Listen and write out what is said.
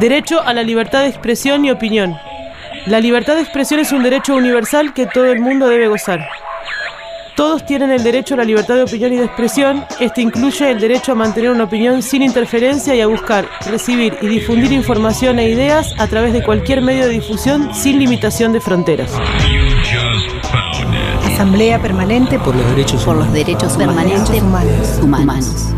Derecho a la libertad de expresión y opinión. La libertad de expresión es un derecho universal que todo el mundo debe gozar. Todos tienen el derecho a la libertad de opinión y de expresión. Este incluye el derecho a mantener una opinión sin interferencia y a buscar, recibir y difundir información e ideas a través de cualquier medio de difusión sin limitación de fronteras. Asamblea Permanente por los derechos por los derechos permanentes humanos. humanos.